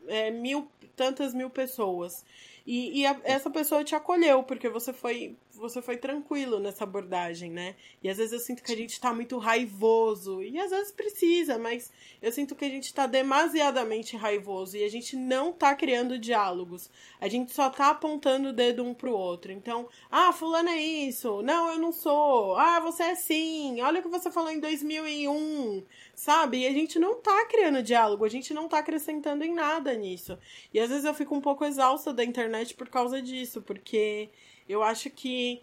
é, mil, tantas mil pessoas. E, e a, essa pessoa te acolheu, porque você foi você foi tranquilo nessa abordagem, né? E às vezes eu sinto que a gente tá muito raivoso. E às vezes precisa, mas eu sinto que a gente tá demasiadamente raivoso. E a gente não tá criando diálogos. A gente só tá apontando o dedo um pro outro. Então, ah, fulano é isso. Não, eu não sou. Ah, você é sim. Olha o que você falou em 2001. Sabe? E a gente não tá criando diálogo. A gente não tá acrescentando em nada nisso. E às vezes eu fico um pouco exausta da internet por causa disso. Porque eu acho que.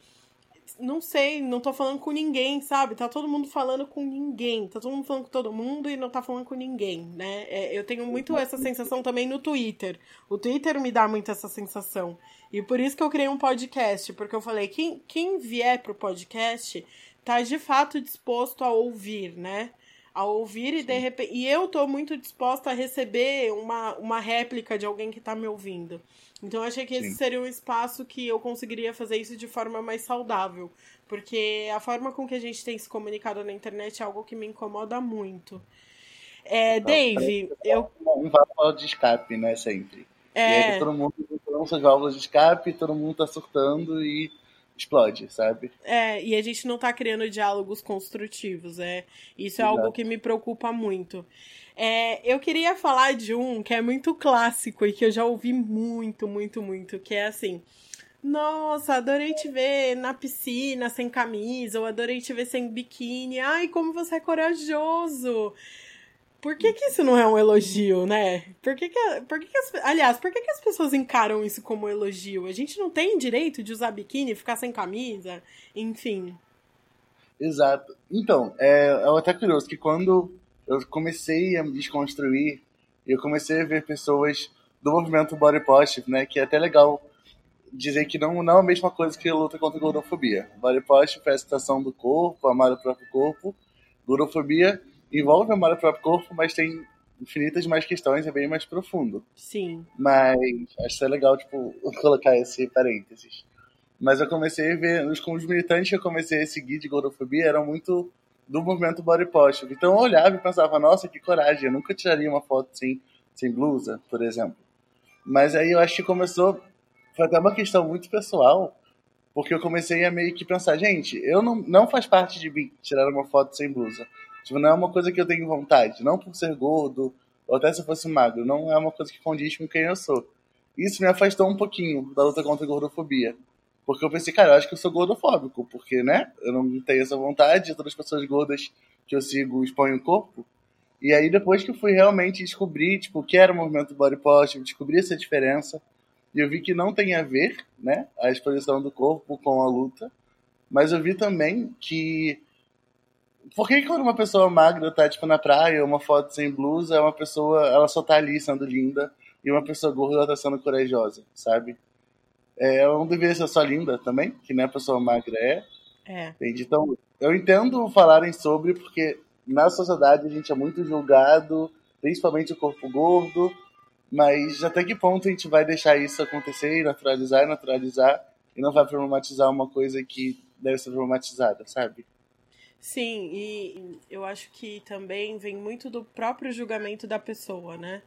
Não sei, não tô falando com ninguém, sabe? Tá todo mundo falando com ninguém. Tá todo mundo falando com todo mundo e não tá falando com ninguém, né? É, eu tenho muito essa sensação também no Twitter. O Twitter me dá muito essa sensação. E por isso que eu criei um podcast, porque eu falei, quem, quem vier pro podcast tá de fato disposto a ouvir, né? A ouvir e de repente. E eu tô muito disposta a receber uma, uma réplica de alguém que tá me ouvindo. Então eu achei que esse Sim. seria um espaço que eu conseguiria fazer isso de forma mais saudável. Porque a forma com que a gente tem se comunicado na internet é algo que me incomoda muito. É, então, Dave, eu. Um válvula de escape, né? Sempre. É. E aí todo mundo tem suas válvulas de escape, todo mundo tá surtando e explode, sabe? É, e a gente não tá criando diálogos construtivos, é. Isso é Exato. algo que me preocupa muito. É, eu queria falar de um que é muito clássico e que eu já ouvi muito, muito, muito, que é assim. Nossa, adorei te ver na piscina sem camisa, ou adorei te ver sem biquíni. Ai, como você é corajoso. Por que, que isso não é um elogio, né? Por que, que, por que, que as, aliás, por que, que as pessoas encaram isso como elogio? A gente não tem direito de usar biquíni, ficar sem camisa, enfim. Exato. Então, é, é até curioso que quando eu comecei a me desconstruir, eu comecei a ver pessoas do movimento body positive, né? Que é até legal dizer que não, não é a mesma coisa que a luta contra a gordofobia. Body positive é a aceitação do corpo, amar o próprio corpo. Gordofobia envolve o próprio corpo, mas tem infinitas mais questões, é bem mais profundo. Sim. Mas acho que é legal, tipo, colocar esse parênteses. Mas eu comecei a ver, os, os militantes que eu comecei a seguir de gordofobia eram muito do movimento body positive. Então eu olhava e pensava, nossa, que coragem, eu nunca tiraria uma foto sem, sem blusa, por exemplo. Mas aí eu acho que começou, foi até uma questão muito pessoal, porque eu comecei a meio que pensar, gente, eu não, não faz parte de mim tirar uma foto sem blusa. Tipo, não é uma coisa que eu tenho vontade, não por ser gordo, ou até se eu fosse magro, não é uma coisa que condiz com quem eu sou. Isso me afastou um pouquinho da luta contra a gordofobia. Porque eu pensei, cara, eu acho que eu sou gordofóbico, porque, né, eu não tenho essa vontade, todas as pessoas gordas que eu sigo expõem o corpo. E aí, depois que eu fui realmente descobrir, tipo, o que era o movimento body positive, descobri essa diferença, e eu vi que não tem a ver, né, a exposição do corpo com a luta, mas eu vi também que por que quando uma pessoa magra tá, tipo, na praia, uma foto sem blusa, é uma pessoa, ela só tá ali sendo linda, e uma pessoa gorda ela tá sendo corajosa, sabe? É, ela não deveria ser só linda também, que nem a pessoa magra é. É. Entende? Então, eu entendo falarem sobre, porque na sociedade a gente é muito julgado, principalmente o corpo gordo, mas até que ponto a gente vai deixar isso acontecer e naturalizar e naturalizar e não vai problematizar uma coisa que deve ser problematizada, sabe? Sim, e eu acho que também vem muito do próprio julgamento da pessoa, né?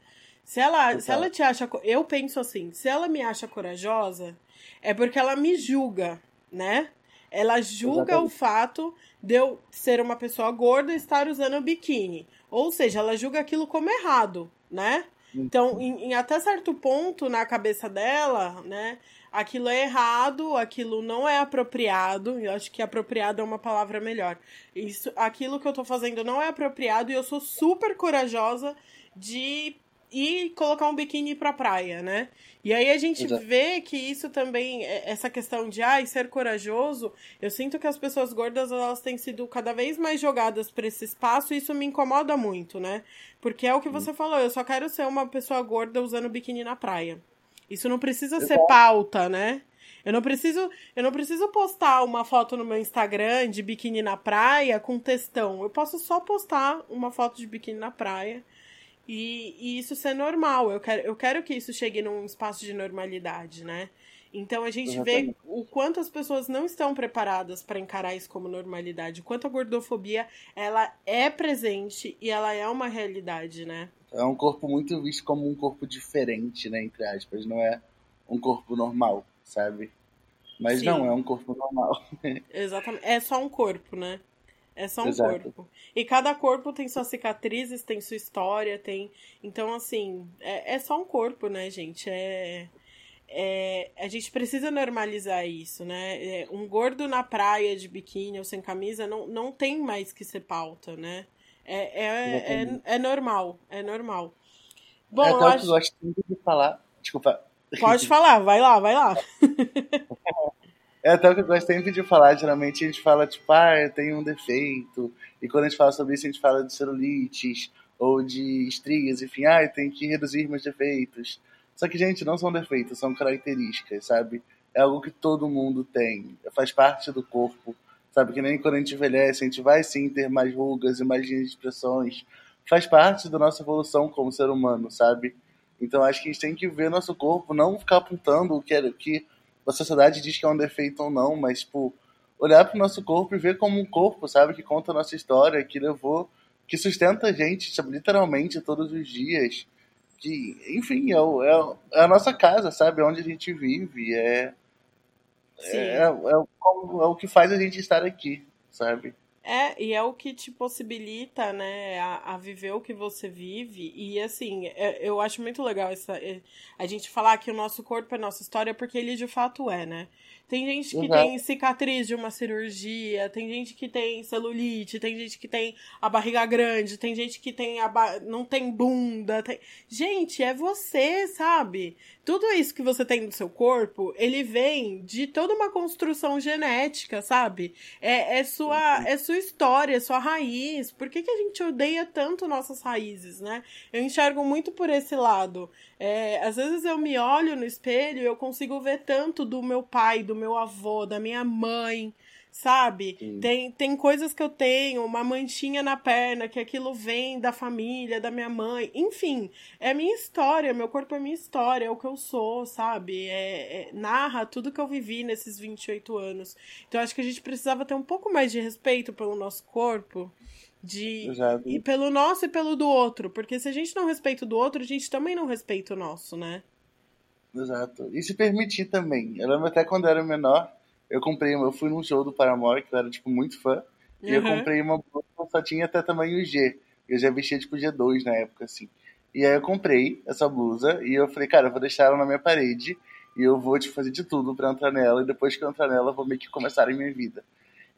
Se ela, se ela te acha. Eu penso assim, se ela me acha corajosa, é porque ela me julga, né? Ela julga Exatamente. o fato de eu ser uma pessoa gorda e estar usando biquíni. Ou seja, ela julga aquilo como errado, né? Então, em, em, até certo ponto na cabeça dela, né, aquilo é errado, aquilo não é apropriado. Eu acho que apropriado é uma palavra melhor. Isso, aquilo que eu tô fazendo não é apropriado e eu sou super corajosa de ir colocar um biquíni pra praia, né? E aí a gente Exato. vê que isso também, é, essa questão de ai, ser corajoso, eu sinto que as pessoas gordas elas têm sido cada vez mais jogadas para esse espaço e isso me incomoda muito, né? Porque é o que você hum. falou, eu só quero ser uma pessoa gorda usando biquíni na praia. Isso não precisa Exato. ser pauta, né? Eu não preciso, eu não preciso postar uma foto no meu Instagram de biquíni na praia com textão. Eu posso só postar uma foto de biquíni na praia e, e, isso ser normal. Eu quero, eu quero que isso chegue num espaço de normalidade, né? Então a gente Exatamente. vê o quanto as pessoas não estão preparadas para encarar isso como normalidade, o quanto a gordofobia ela é presente e ela é uma realidade, né? É um corpo muito visto como um corpo diferente, né, entre aspas, não é um corpo normal, sabe? Mas Sim. não, é um corpo normal. Exatamente. É só um corpo, né? É só um Exato. corpo. E cada corpo tem suas cicatrizes, tem sua história, tem. Então, assim, é, é só um corpo, né, gente? É, é, a gente precisa normalizar isso, né? É, um gordo na praia de biquíni ou sem camisa não, não tem mais que ser pauta, né? É, é, é, é, normal, é normal. Bom, é eu acho... que eu gosto muito de falar. Desculpa. Pode falar, vai lá, vai lá. É até o que eu gosto sempre de falar. Geralmente a gente fala, tipo, ah, eu tenho um defeito. E quando a gente fala sobre isso, a gente fala de celulites ou de estrias, enfim, ah, eu tenho que reduzir meus defeitos. Só que, gente, não são defeitos, são características, sabe? É algo que todo mundo tem, faz parte do corpo, sabe? Que nem quando a gente envelhece, a gente vai sim ter mais rugas e mais linhas expressões. Faz parte da nossa evolução como ser humano, sabe? Então acho que a gente tem que ver nosso corpo, não ficar apontando o que, é, que a sociedade diz que é um defeito ou não, mas, tipo, olhar para o nosso corpo e ver como um corpo, sabe, que conta a nossa história, que levou, que sustenta a gente, sabe, literalmente todos os dias. Que, enfim, é, é, é a nossa casa, sabe, é onde a gente vive, é, é, é, é, o, é o que faz a gente estar aqui, sabe? É, e é o que te possibilita, né, a, a viver o que você vive. E assim, é, eu acho muito legal essa, é, a gente falar que o nosso corpo é nossa história, porque ele de fato é, né? Tem gente que uhum. tem cicatriz de uma cirurgia, tem gente que tem celulite, tem gente que tem a barriga grande, tem gente que tem a ba... não tem bunda. Tem... Gente, é você, sabe? Tudo isso que você tem no seu corpo, ele vem de toda uma construção genética, sabe? É, é, sua, uhum. é sua história, é sua raiz. Por que, que a gente odeia tanto nossas raízes, né? Eu enxergo muito por esse lado. É, às vezes eu me olho no espelho e eu consigo ver tanto do meu pai, do meu avô, da minha mãe, sabe? Tem, tem coisas que eu tenho, uma manchinha na perna, que aquilo vem da família, da minha mãe. Enfim, é a minha história, meu corpo é minha história, é o que eu sou, sabe? É, é, narra tudo que eu vivi nesses 28 anos. Então acho que a gente precisava ter um pouco mais de respeito pelo nosso corpo de e pelo nosso e pelo do outro, porque se a gente não respeita o do outro, a gente também não respeita o nosso, né? Exato. E se permitir também. Eu lembro até quando eu era menor, eu comprei, eu fui num show do Paramore, que eu era tipo muito fã, uhum. e eu comprei uma blusa que só tinha até tamanho G. Eu já vestia tipo G2 na época assim. E aí eu comprei essa blusa e eu falei, cara, eu vou deixar ela na minha parede e eu vou te tipo, fazer de tudo para entrar nela e depois que eu entrar nela, eu vou meio que começar a minha vida.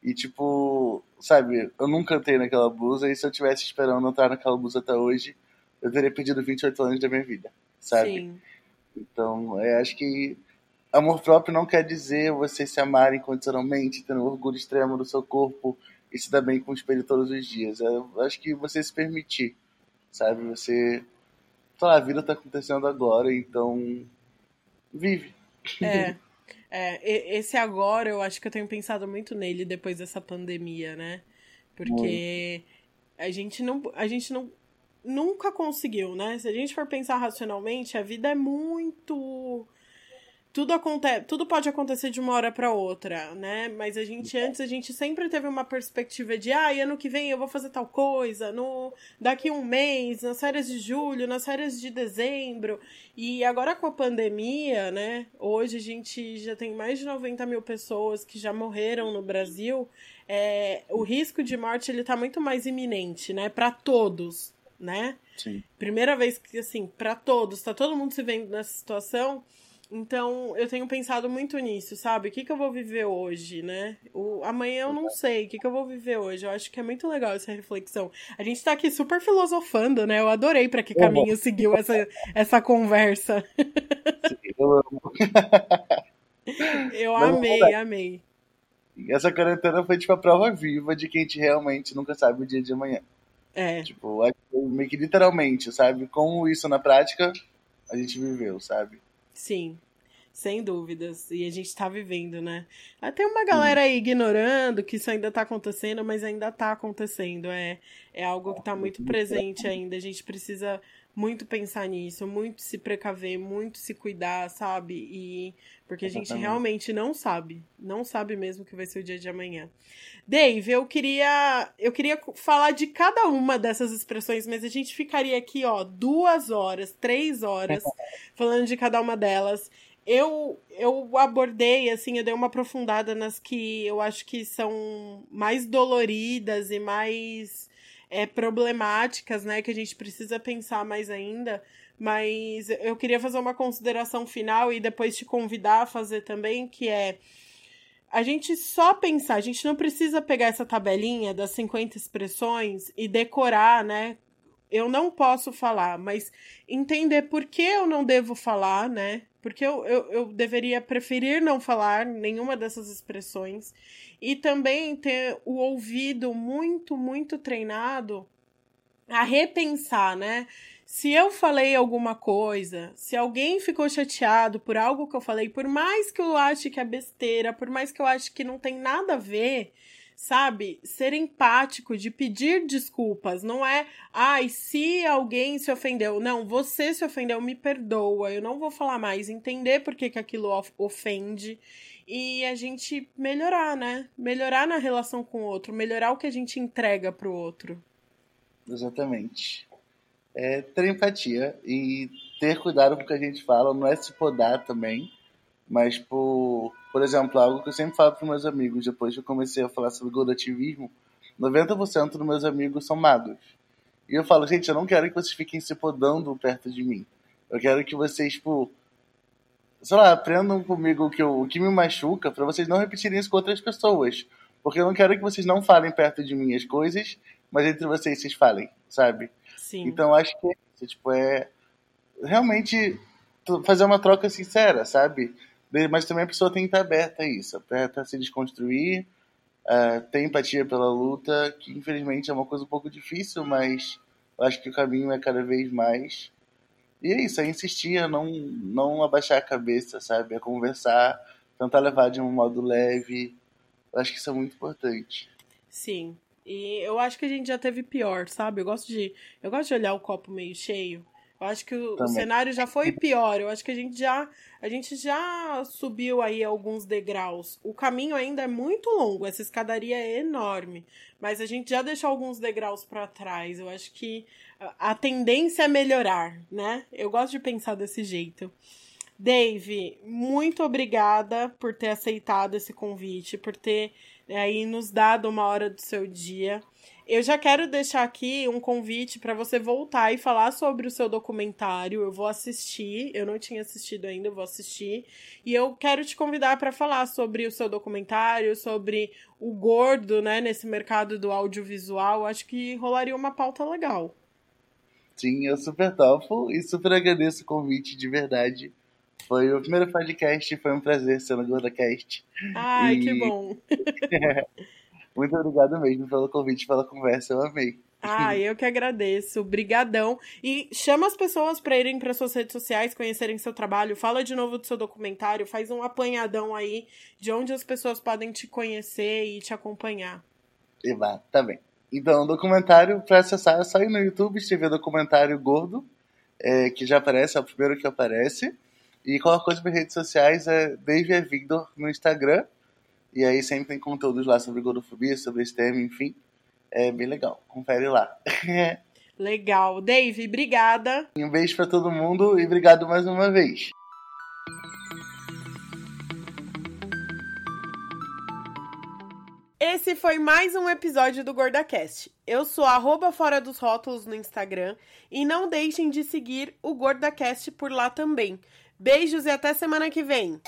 E, tipo, sabe, eu nunca entrei naquela blusa, e se eu tivesse esperando entrar naquela blusa até hoje, eu teria perdido 28 anos da minha vida, sabe? Sim. Então, eu acho que amor próprio não quer dizer você se amar incondicionalmente, tendo orgulho extremo do seu corpo e se dar bem com o espelho todos os dias. Eu acho que você se permitir, sabe? Você lá, a vida tá acontecendo agora, então vive. É. É, esse agora eu acho que eu tenho pensado muito nele depois dessa pandemia, né? Porque a gente não a gente não nunca conseguiu, né? Se a gente for pensar racionalmente, a vida é muito tudo acontece, tudo pode acontecer de uma hora para outra, né? Mas a gente antes a gente sempre teve uma perspectiva de, ah, ano que vem eu vou fazer tal coisa, no daqui um mês, nas férias de julho, nas férias de dezembro. E agora com a pandemia, né? Hoje a gente já tem mais de 90 mil pessoas que já morreram no Brasil. É, o risco de morte ele tá muito mais iminente, né? Para todos, né? Sim. Primeira vez que assim, para todos, tá todo mundo se vendo nessa situação. Então, eu tenho pensado muito nisso, sabe? O que, que eu vou viver hoje, né? O, amanhã eu não sei. O que, que eu vou viver hoje? Eu acho que é muito legal essa reflexão. A gente tá aqui super filosofando, né? Eu adorei para que caminho seguiu essa, essa conversa. Sim, eu amo. eu amei, amei. Essa quarentena foi tipo a prova viva de que a gente realmente nunca sabe o dia de amanhã. É. Tipo, meio que literalmente, sabe? Como isso na prática a gente viveu, sabe? Sim, sem dúvidas. E a gente tá vivendo, né? Até uma galera aí ignorando que isso ainda tá acontecendo, mas ainda tá acontecendo. É, é algo que tá muito presente ainda. A gente precisa muito pensar nisso, muito se precaver, muito se cuidar, sabe? E porque a gente realmente não sabe, não sabe mesmo que vai ser o dia de amanhã. Dave, eu queria, eu queria falar de cada uma dessas expressões, mas a gente ficaria aqui, ó, duas horas, três horas falando de cada uma delas. Eu, eu abordei, assim, eu dei uma aprofundada nas que eu acho que são mais doloridas e mais é, problemáticas, né, que a gente precisa pensar mais ainda. Mas eu queria fazer uma consideração final e depois te convidar a fazer também, que é a gente só pensar, a gente não precisa pegar essa tabelinha das 50 expressões e decorar, né? Eu não posso falar, mas entender por que eu não devo falar, né? Porque eu, eu, eu deveria preferir não falar nenhuma dessas expressões e também ter o ouvido muito, muito treinado a repensar, né? Se eu falei alguma coisa, se alguém ficou chateado por algo que eu falei, por mais que eu ache que é besteira, por mais que eu ache que não tem nada a ver, sabe? Ser empático, de pedir desculpas. Não é, ai, se alguém se ofendeu. Não, você se ofendeu, me perdoa. Eu não vou falar mais. Entender por que, que aquilo ofende e a gente melhorar, né? Melhorar na relação com o outro, melhorar o que a gente entrega pro outro. Exatamente. É ter empatia e ter cuidado com o que a gente fala, não é se podar também, mas por, por exemplo, algo que eu sempre falo para meus amigos, depois que eu comecei a falar sobre godativismo, 90% dos meus amigos são magos. E eu falo, gente, eu não quero que vocês fiquem se podando perto de mim. Eu quero que vocês, tipo, sei lá, aprendam comigo o que, eu, o que me machuca para vocês não repetirem isso com outras pessoas. Porque eu não quero que vocês não falem perto de mim as coisas, mas entre vocês vocês falem, sabe? Sim. Então acho que é tipo, é realmente fazer uma troca sincera, sabe? Mas também a pessoa tem que estar aberta a isso, aberta a se desconstruir, uh, ter empatia pela luta, que infelizmente é uma coisa um pouco difícil, mas eu acho que o caminho é cada vez mais e é isso, é insistir, é não, não abaixar a cabeça, sabe? É conversar, tentar levar de um modo leve. Eu acho que isso é muito importante. Sim. E eu acho que a gente já teve pior, sabe? Eu gosto de, eu gosto de olhar o copo meio cheio. Eu acho que o, o, cenário já foi pior. Eu acho que a gente já a gente já subiu aí alguns degraus. O caminho ainda é muito longo, essa escadaria é enorme, mas a gente já deixou alguns degraus para trás. Eu acho que a tendência é melhorar, né? Eu gosto de pensar desse jeito. Dave, muito obrigada por ter aceitado esse convite, por ter né, aí nos dado uma hora do seu dia. Eu já quero deixar aqui um convite para você voltar e falar sobre o seu documentário. Eu vou assistir, eu não tinha assistido ainda, eu vou assistir. E eu quero te convidar para falar sobre o seu documentário, sobre o gordo, né, nesse mercado do audiovisual. Acho que rolaria uma pauta legal. Sim, eu super topo e super agradeço o convite de verdade. Foi o primeiro podcast, foi um prazer ser no GordaCast. Ai, e... que bom. Muito obrigado mesmo pelo convite, pela conversa, eu amei. Ah, eu que agradeço. Brigadão. E chama as pessoas para irem para suas redes sociais, conhecerem seu trabalho. Fala de novo do seu documentário, faz um apanhadão aí de onde as pessoas podem te conhecer e te acompanhar. Eba, tá bem. Então, o documentário, para acessar, é só ir no YouTube, escrever documentário gordo, é, que já aparece, é o primeiro que aparece. E qualquer coisa para redes sociais é Dave Victor no Instagram. E aí sempre tem conteúdos lá sobre gordofobia, sobre esse tema, enfim. É bem legal. Confere lá. legal. Dave, obrigada. Um beijo para todo mundo e obrigado mais uma vez. Esse foi mais um episódio do GordaCast. Eu sou arroba Fora dos Rótulos no Instagram e não deixem de seguir o GordaCast por lá também. Beijos e até semana que vem.